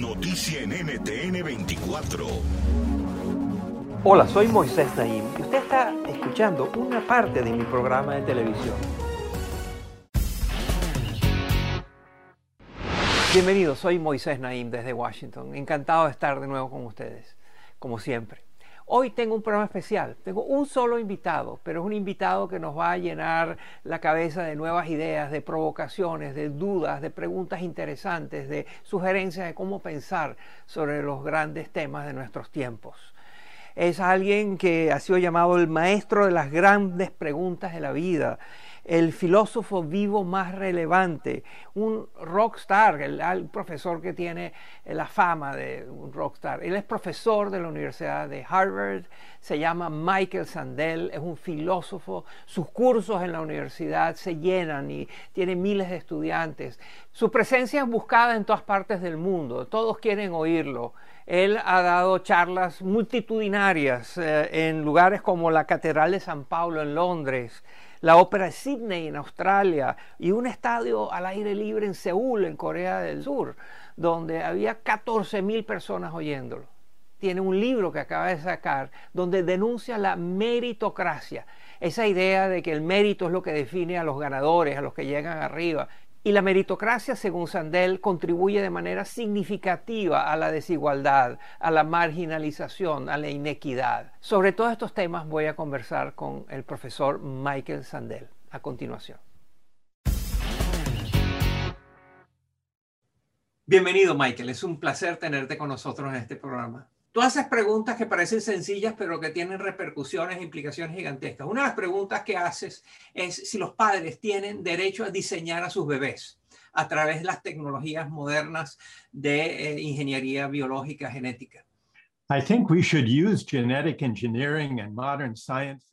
Noticia en NTN 24. Hola, soy Moisés Naim y usted está escuchando una parte de mi programa de televisión. Bienvenidos, soy Moisés Naim desde Washington. Encantado de estar de nuevo con ustedes, como siempre. Hoy tengo un programa especial. Tengo un solo invitado, pero es un invitado que nos va a llenar la cabeza de nuevas ideas, de provocaciones, de dudas, de preguntas interesantes, de sugerencias de cómo pensar sobre los grandes temas de nuestros tiempos. Es alguien que ha sido llamado el maestro de las grandes preguntas de la vida el filósofo vivo más relevante, un rockstar, el, el, profesor que tiene la fama de un rockstar. Él es profesor de la Universidad de Harvard, se llama Michael Sandel, es un filósofo, sus cursos en la universidad se llenan y tiene miles de estudiantes. Su presencia es buscada en todas partes del mundo, todos quieren oírlo. Él ha dado charlas multitudinarias eh, en lugares como la Catedral de San Pablo en Londres, la Ópera de Sydney en Australia y un estadio al aire libre en Seúl, en Corea del Sur, donde había 14 mil personas oyéndolo. Tiene un libro que acaba de sacar donde denuncia la meritocracia, esa idea de que el mérito es lo que define a los ganadores, a los que llegan arriba, y la meritocracia, según Sandel, contribuye de manera significativa a la desigualdad, a la marginalización, a la inequidad. Sobre todos estos temas voy a conversar con el profesor Michael Sandel a continuación. Bienvenido, Michael. Es un placer tenerte con nosotros en este programa. Tú haces preguntas que parecen sencillas, pero que tienen repercusiones e implicaciones gigantescas. Una de las preguntas que haces es si los padres tienen derecho a diseñar a sus bebés a través de las tecnologías modernas de eh, ingeniería biológica genética.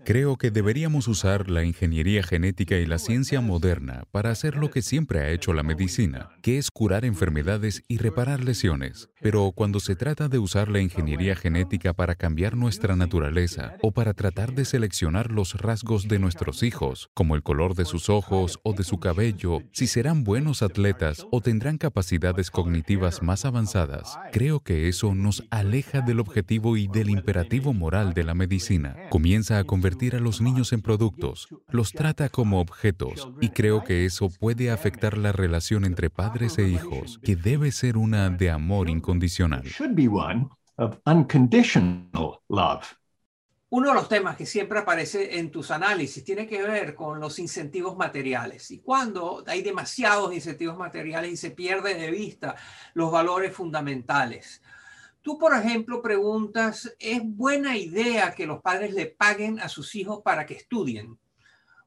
Creo que deberíamos usar la ingeniería genética y la ciencia moderna para hacer lo que siempre ha hecho la medicina, que es curar enfermedades y reparar lesiones. Pero cuando se trata de usar la ingeniería genética para cambiar nuestra naturaleza o para tratar de seleccionar los rasgos de nuestros hijos, como el color de sus ojos o de su cabello, si serán buenos atletas o tendrán capacidades cognitivas más avanzadas, creo que eso nos aleja de lo objetivo y del imperativo moral de la medicina. Comienza a convertir a los niños en productos, los trata como objetos y creo que eso puede afectar la relación entre padres e hijos, que debe ser una de amor incondicional. Uno de los temas que siempre aparece en tus análisis tiene que ver con los incentivos materiales. Y cuando hay demasiados incentivos materiales y se pierde de vista los valores fundamentales. Tú, por ejemplo, preguntas, ¿es buena idea que los padres le paguen a sus hijos para que estudien?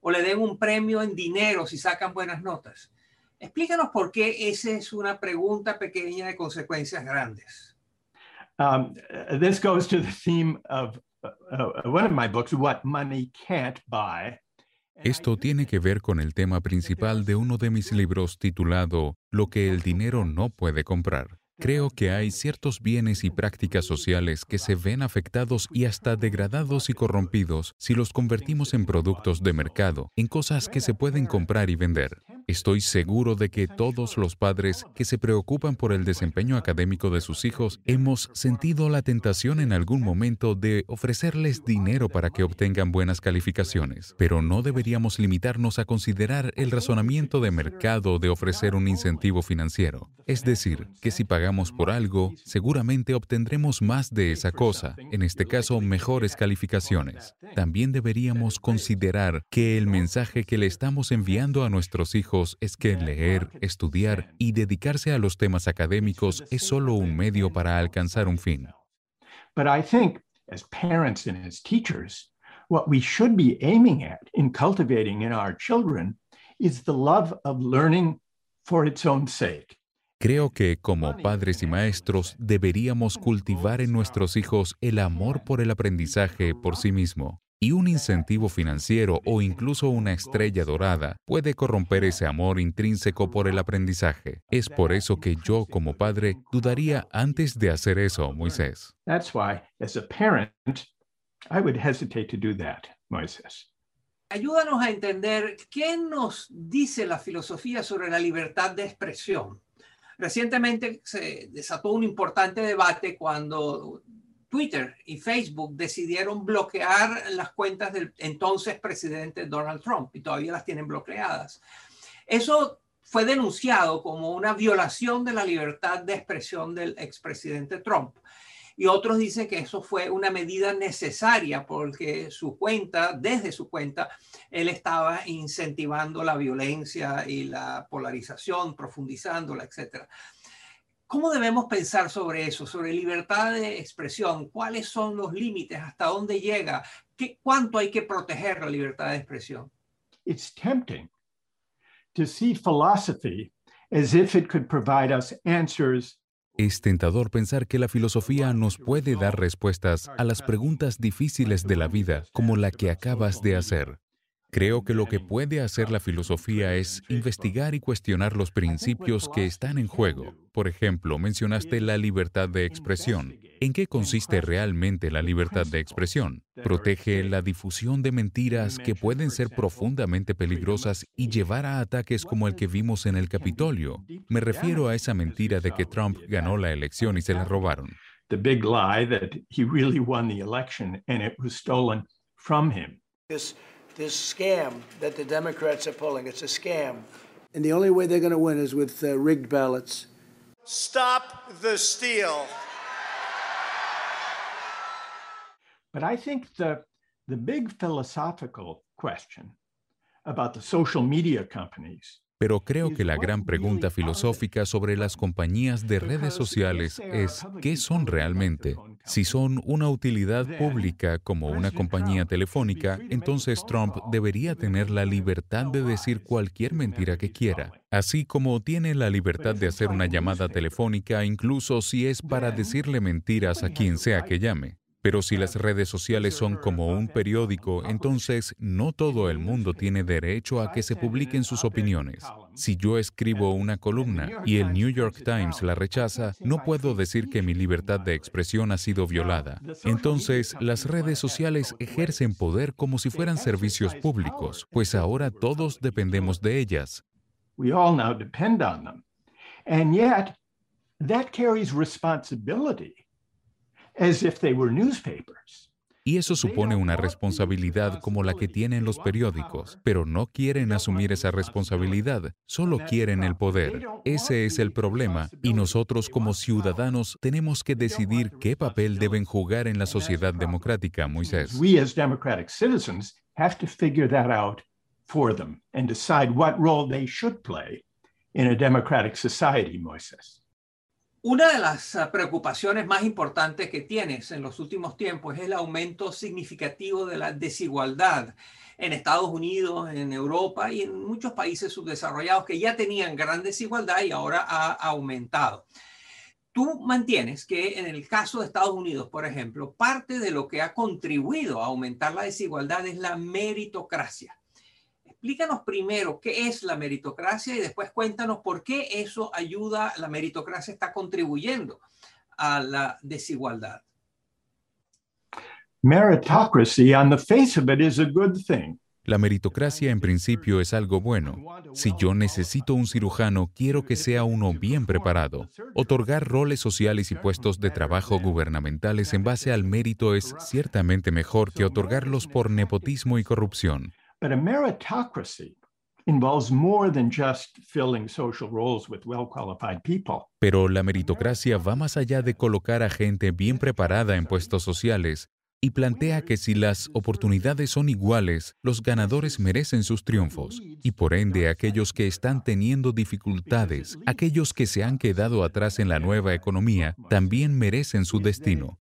¿O le den un premio en dinero si sacan buenas notas? Explícanos por qué esa es una pregunta pequeña de consecuencias grandes. Um, this goes to the theme of uh, one of my books, What Money Can't Buy. Esto tiene que ver con el tema principal de uno de mis libros titulado Lo que el dinero no puede comprar. Creo que hay ciertos bienes y prácticas sociales que se ven afectados y hasta degradados y corrompidos si los convertimos en productos de mercado, en cosas que se pueden comprar y vender. Estoy seguro de que todos los padres que se preocupan por el desempeño académico de sus hijos hemos sentido la tentación en algún momento de ofrecerles dinero para que obtengan buenas calificaciones, pero no deberíamos limitarnos a considerar el razonamiento de mercado de ofrecer un incentivo financiero. Es decir, que si pagamos por algo, seguramente obtendremos más de esa cosa, en este caso mejores calificaciones. También deberíamos considerar que el mensaje que le estamos enviando a nuestros hijos es que leer, estudiar y dedicarse a los temas académicos es solo un medio para alcanzar un fin. But I think, as parents and as teachers, what we should be aiming at in cultivating in our children is the love of learning for its own sake. Creo que como padres y maestros deberíamos cultivar en nuestros hijos el amor por el aprendizaje por sí mismo. Y un incentivo financiero o incluso una estrella dorada puede corromper ese amor intrínseco por el aprendizaje. Es por eso que yo como padre dudaría antes de hacer eso, Moisés. That's why, as a parent, I would hesitate to do that, Moisés. Ayúdanos a entender qué nos dice la filosofía sobre la libertad de expresión. Recientemente se desató un importante debate cuando Twitter y Facebook decidieron bloquear las cuentas del entonces presidente Donald Trump y todavía las tienen bloqueadas. Eso fue denunciado como una violación de la libertad de expresión del expresidente Trump. Y otros dicen que eso fue una medida necesaria porque su cuenta, desde su cuenta, él estaba incentivando la violencia y la polarización, profundizándola, etcétera. ¿Cómo debemos pensar sobre eso, sobre libertad de expresión? ¿Cuáles son los límites? ¿Hasta dónde llega? ¿Qué, ¿Cuánto hay que proteger la libertad de expresión? It's tempting to see philosophy as if it could provide us answers Es tentador pensar que la filosofía nos puede dar respuestas a las preguntas difíciles de la vida, como la que acabas de hacer. Creo que lo que puede hacer la filosofía es investigar y cuestionar los principios que están en juego. Por ejemplo, mencionaste la libertad de expresión. ¿En qué consiste realmente la libertad de expresión? Protege la difusión de mentiras que pueden ser profundamente peligrosas y llevar a ataques como el que vimos en el Capitolio. Me refiero a esa mentira de que Trump ganó la elección y se la robaron. The big lie that he really won the election and it was stolen from him. this scam that the Democrats are pulling. It's a scam. And the only way they're going to win is with uh, rigged ballots. Stop the steal. But I think the, the big philosophical question about the social media companies Pero creo que la gran pregunta filosófica sobre las compañías de redes sociales es ¿qué son realmente? Si son una utilidad pública como una compañía telefónica, entonces Trump debería tener la libertad de decir cualquier mentira que quiera, así como tiene la libertad de hacer una llamada telefónica incluso si es para decirle mentiras a quien sea que llame. Pero si las redes sociales son como un periódico, entonces no todo el mundo tiene derecho a que se publiquen sus opiniones. Si yo escribo una columna y el New York Times la rechaza, no puedo decir que mi libertad de expresión ha sido violada. Entonces, las redes sociales ejercen poder como si fueran servicios públicos, pues ahora todos dependemos de ellas. We all now depend on them. And yet, that carries responsibility. as if they were newspapers. Y eso supone una responsabilidad como la que tienen los periódicos, pero no quieren asumir esa responsabilidad, solo quieren el poder. Ese es el problema, y nosotros como ciudadanos tenemos que decidir qué papel deben jugar en la sociedad democrática, Moisés. We as democratic citizens have to figure that out for them and decide what role they should play in a democratic society, Moisés. Una de las ah, preocupaciones más importantes que tienes en los últimos tiempos es el aumento significativo de la desigualdad en Estados Unidos, en Europa y en muchos países subdesarrollados que ya tenían gran desigualdad y ahora ha aumentado. Tú mantienes que en el caso de Estados Unidos, por ejemplo, parte de lo que ha contribuido a aumentar la desigualdad es la meritocracia explícanos primero qué es la meritocracia y después cuéntanos por qué eso ayuda, la meritocracia está contribuyendo a la desigualdad. Meritocracy, on the face of it, is a good thing. La meritocracia en principio es algo bueno. Si yo necesito un cirujano, quiero que sea uno bien preparado. Otorgar roles sociales y puestos de trabajo gubernamentales en base al mérito es ciertamente mejor que otorgarlos por nepotismo y corrupción. But a meritocracy involves more than just filling social roles with well-qualified people. Pero la meritocracia va más allá de colocar a gente bien preparada en puestos sociales y plantea que si las oportunidades son iguales, los ganadores merecen sus triunfos y por ende aquellos que están teniendo dificultades, aquellos que se han quedado atrás en la nueva economía, también merecen su destino.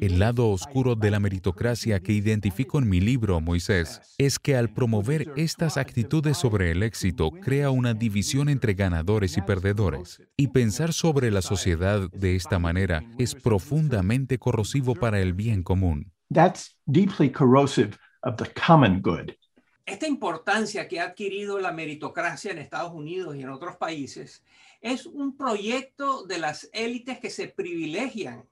El lado oscuro de la meritocracia que identifico en mi libro, Moisés, es que al promover estas actitudes sobre el éxito, crea una división entre ganadores y perdedores. Y pensar sobre la sociedad de esta manera es profundamente corrosivo para el bien común. That's deeply corrosive of the common good. Esta importancia que ha adquirido la meritocracia en Estados Unidos y en otros países es un proyecto de las élites que se privilegian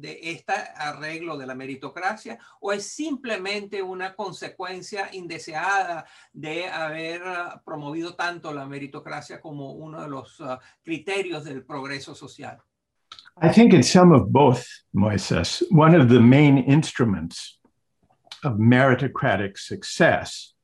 de este arreglo de la meritocracia o es simplemente una consecuencia indeseada de haber uh, promovido tanto la meritocracia como uno de los uh, criterios del progreso social? I think it's some of both, Moises. One of the main instruments of meritocratic success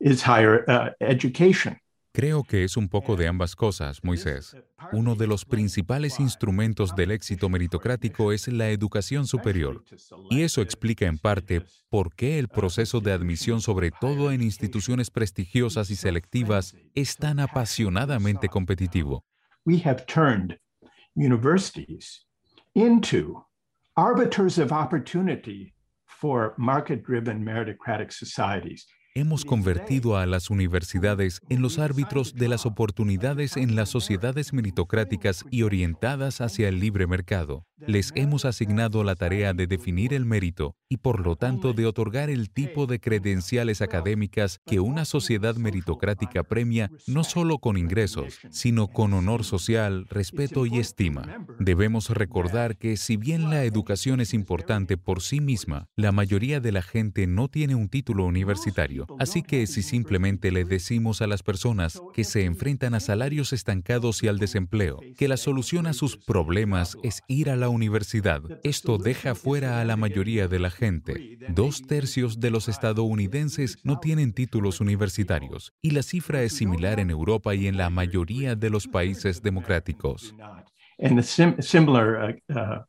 is higher uh, education. Creo que es un poco de ambas cosas, Moisés. Uno de los principales instrumentos del éxito meritocrático es la educación superior. Y eso explica en parte por qué el proceso de admisión, sobre todo en instituciones prestigiosas y selectivas, es tan apasionadamente competitivo. We have turned universities into arbiters of opportunity for market-driven meritocratic societies. Hemos convertido a las universidades en los árbitros de las oportunidades en las sociedades meritocráticas y orientadas hacia el libre mercado. Les hemos asignado la tarea de definir el mérito y por lo tanto de otorgar el tipo de credenciales académicas que una sociedad meritocrática premia no solo con ingresos, sino con honor social, respeto y estima. Debemos recordar que si bien la educación es importante por sí misma, la mayoría de la gente no tiene un título universitario. Así que si simplemente le decimos a las personas que se enfrentan a salarios estancados y al desempleo, que la solución a sus problemas es ir a la universidad, esto deja fuera a la mayoría de la gente. Dos tercios de los estadounidenses no tienen títulos universitarios y la cifra es similar en Europa y en la mayoría de los países democráticos. Uh, uh,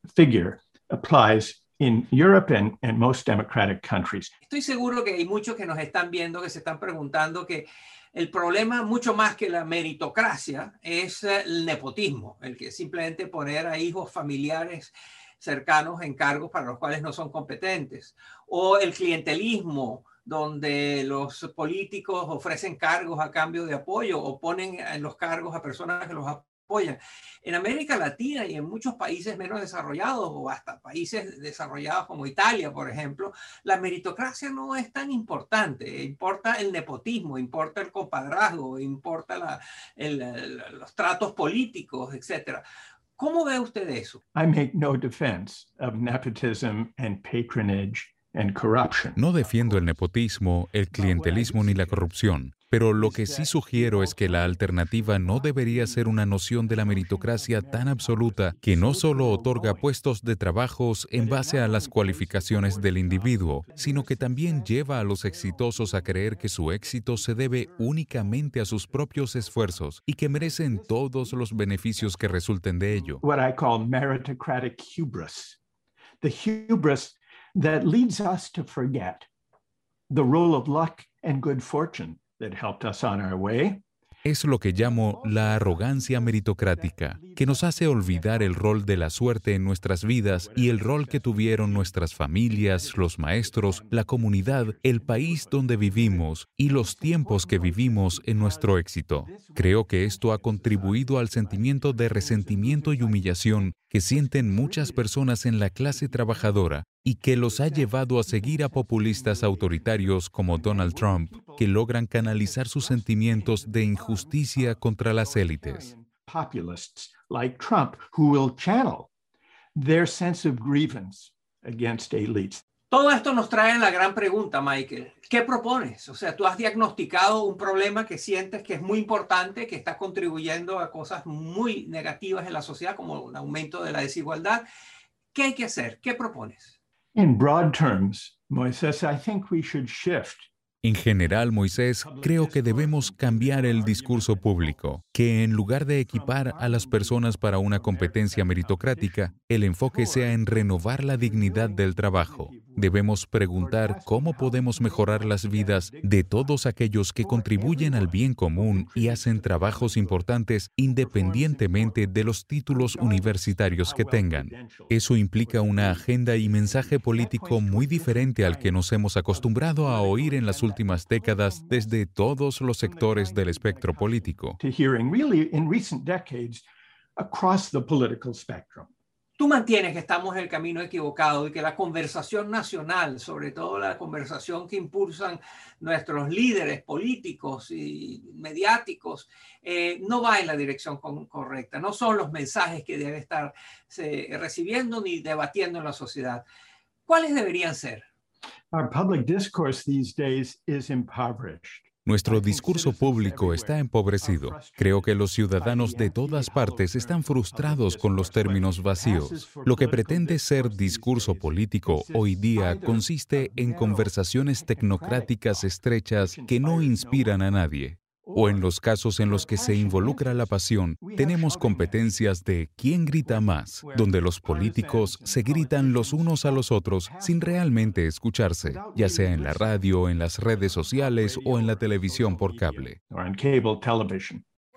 applies in Europe and, and most democratic countries. Estoy seguro que hay muchos que nos están viendo que se están preguntando que el problema, mucho más que la meritocracia, es el nepotismo, el que simplemente poner a hijos familiares cercanos en cargos para los cuales no son competentes, o el clientelismo, donde los políticos ofrecen cargos a cambio de apoyo o ponen en los cargos a personas que los apoyan. En América Latina y en muchos países menos desarrollados o hasta países desarrollados como Italia, por ejemplo, la meritocracia no es tan importante. Importa el nepotismo, importa el compadrazgo, importa la, el, el, los tratos políticos, etcétera. ¿Cómo ve usted eso? I make no defense of nepotism and patronage and corruption. No defiendo el nepotismo, el clientelismo ni la corrupción. Pero lo que sí sugiero es que la alternativa no debería ser una noción de la meritocracia tan absoluta que no solo otorga puestos de trabajos en base a las cualificaciones del individuo, sino que también lleva a los exitosos a creer que su éxito se debe únicamente a sus propios esfuerzos y que merecen todos los beneficios que resulten de ello. What I call meritocratic hubris. The hubris that leads us to forget the role of luck and good fortune Es lo que llamo la arrogancia meritocrática, que nos hace olvidar el rol de la suerte en nuestras vidas y el rol que tuvieron nuestras familias, los maestros, la comunidad, el país donde vivimos y los tiempos que vivimos en nuestro éxito. Creo que esto ha contribuido al sentimiento de resentimiento y humillación que sienten muchas personas en la clase trabajadora y que los ha llevado a seguir a populistas autoritarios como Donald Trump, que logran canalizar sus sentimientos de injusticia contra las élites. Populists like Trump who will channel their sense of grievance against elites. Todo esto nos trae la gran pregunta, Michael. ¿Qué propones? O sea, tú has diagnosticado un problema que sientes que es muy importante, que está contribuyendo a cosas muy negativas en la sociedad, como un aumento de la desigualdad. ¿Qué hay que hacer? ¿Qué propones? In broad terms, Moises, I think we should shift en general, Moisés, creo que debemos cambiar el discurso público, que en lugar de equipar a las personas para una competencia meritocrática, el enfoque sea en renovar la dignidad del trabajo. Debemos preguntar cómo podemos mejorar las vidas de todos aquellos que contribuyen al bien común y hacen trabajos importantes independientemente de los títulos universitarios que tengan. Eso implica una agenda y mensaje político muy diferente al que nos hemos acostumbrado a oír en las últimas décadas desde todos los sectores del espectro político. Tú mantienes que estamos en el camino equivocado y que la conversación nacional, sobre todo la conversación que impulsan nuestros líderes políticos y mediáticos, eh, no va en la dirección correcta. No son los mensajes que debe estar recibiendo ni debatiendo en la sociedad. ¿Cuáles deberían ser? Our public discourse these days is impoverished. Nuestro discurso público está empobrecido. Creo que los ciudadanos de todas partes están frustrados con los términos vacíos. Lo que pretende ser discurso político hoy día consiste en conversaciones tecnocráticas estrechas que no inspiran a nadie o en los casos en los que se involucra la pasión, tenemos competencias de quién grita más, donde los políticos se gritan los unos a los otros sin realmente escucharse, ya sea en la radio, en las redes sociales o en la televisión por cable.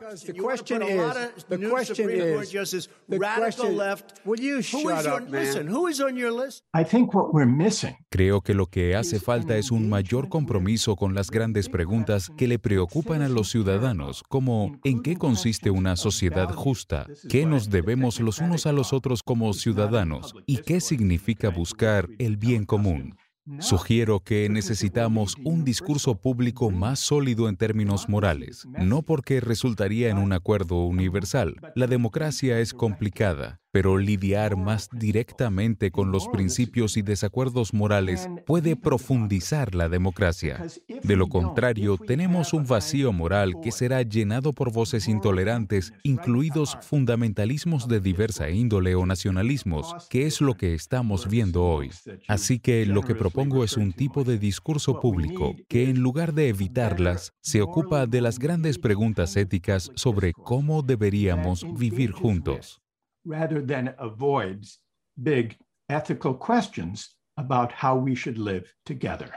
The question is, the question is, justice, the question, left. Will you shut up, man? Listen, who is on your list? I think what we're missing. Creo que lo que hace falta es un mayor compromiso con las grandes preguntas que le preocupan a los ciudadanos, como ¿en qué consiste una sociedad justa? ¿Qué nos debemos los unos a los otros como ciudadanos? ¿Y qué significa buscar el bien común? Sugiero que necesitamos un discurso público más sólido en términos morales, no porque resultaría en un acuerdo universal. La democracia es complicada, pero lidiar más directamente con los principios y desacuerdos morales puede profundizar la democracia. De lo contrario, tenemos un vacío moral que será llenado por voces intolerantes, incluidos fundamentalismos de diversa índole o nacionalismos, que es lo que estamos viendo hoy. Así que lo que propongo es un tipo de discurso público que en lugar de evitarlas, se ocupa de las grandes preguntas éticas sobre cómo deberíamos vivir juntos rather than avoids big ethical questions about how we should live together.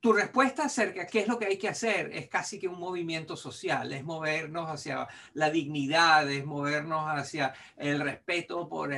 Tu respuesta acerca qué es lo que hay que hacer es casi que un movimiento social, es movernos hacia la dignidad, es movernos hacia el respeto por,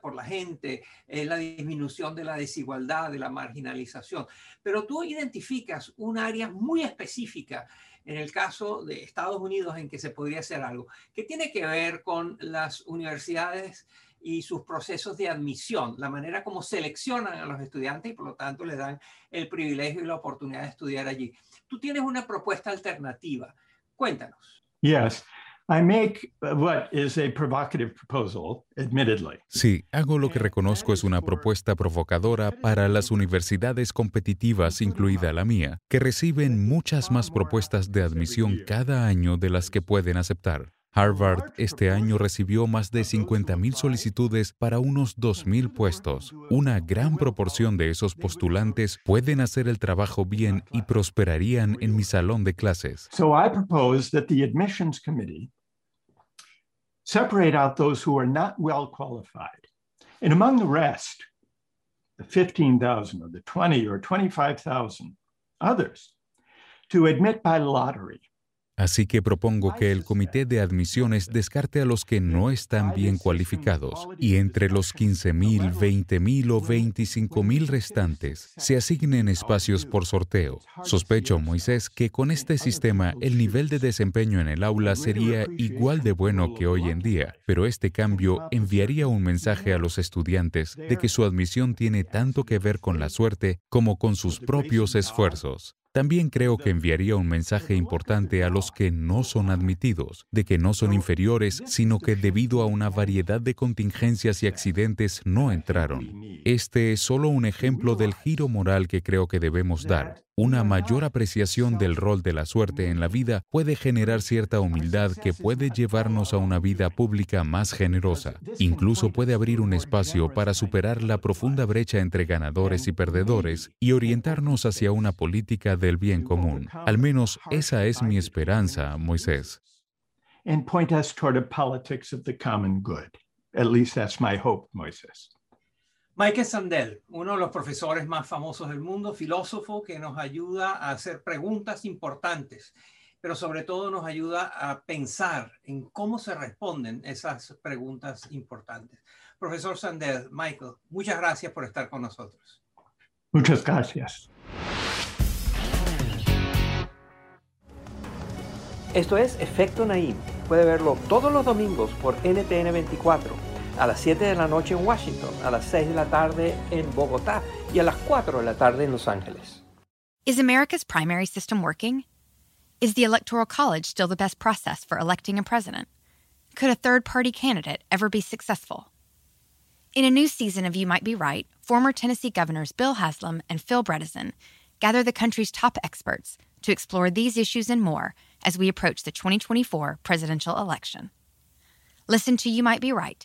por la gente, es la disminución de la desigualdad, de la marginalización. Pero tú identificas un área muy específica en el caso de Estados Unidos en que se podría hacer algo, que tiene que ver con las universidades y sus procesos de admisión, la manera como seleccionan a los estudiantes y por lo tanto les dan el privilegio y la oportunidad de estudiar allí. Tú tienes una propuesta alternativa. Cuéntanos. Yes. I make what is a provocative proposal, admittedly. Sí, hago lo que reconozco es una propuesta provocadora para las universidades competitivas, incluida la mía, que reciben muchas más propuestas de admisión cada año de las que pueden aceptar. Harvard este año recibió más de 50.000 solicitudes para unos 2.000 puestos. Una gran proporción de esos postulantes pueden hacer el trabajo bien y prosperarían en mi salón de clases. So I propose that the admissions committee separate out those who are not well qualified. And among the rest, the 15,000 or the 20 or 25,000 others, to admit by lottery Así que propongo que el comité de admisiones descarte a los que no están bien cualificados y entre los 15.000, 20.000 o 25.000 restantes se asignen espacios por sorteo. Sospecho, Moisés, que con este sistema el nivel de desempeño en el aula sería igual de bueno que hoy en día, pero este cambio enviaría un mensaje a los estudiantes de que su admisión tiene tanto que ver con la suerte como con sus propios esfuerzos. También creo que enviaría un mensaje importante a los que no son admitidos, de que no son inferiores, sino que debido a una variedad de contingencias y accidentes no entraron. Este es solo un ejemplo del giro moral que creo que debemos dar. Una mayor apreciación del rol de la suerte en la vida puede generar cierta humildad que puede llevarnos a una vida pública más generosa. Incluso puede abrir un espacio para superar la profunda brecha entre ganadores y perdedores y orientarnos hacia una política del bien común. Al menos esa es mi esperanza, Moisés. And point us toward a politics of the common good. At least that's my hope, Moisés. Michael Sandel, uno de los profesores más famosos del mundo, filósofo que nos ayuda a hacer preguntas importantes, pero sobre todo nos ayuda a pensar en cómo se responden esas preguntas importantes. Profesor Sandel, Michael, muchas gracias por estar con nosotros. Muchas gracias. Esto es Efecto Naim. Puede verlo todos los domingos por NTN 24 a las 7 de la noche en Washington, a las 6 de la tarde en Bogotá y a las 4 de la tarde en Los Ángeles. Is America's primary system working? Is the Electoral College still the best process for electing a president? Could a third party candidate ever be successful? In a new season of You Might Be Right, former Tennessee governors Bill Haslam and Phil Bredesen gather the country's top experts to explore these issues and more as we approach the 2024 presidential election. Listen to You Might Be Right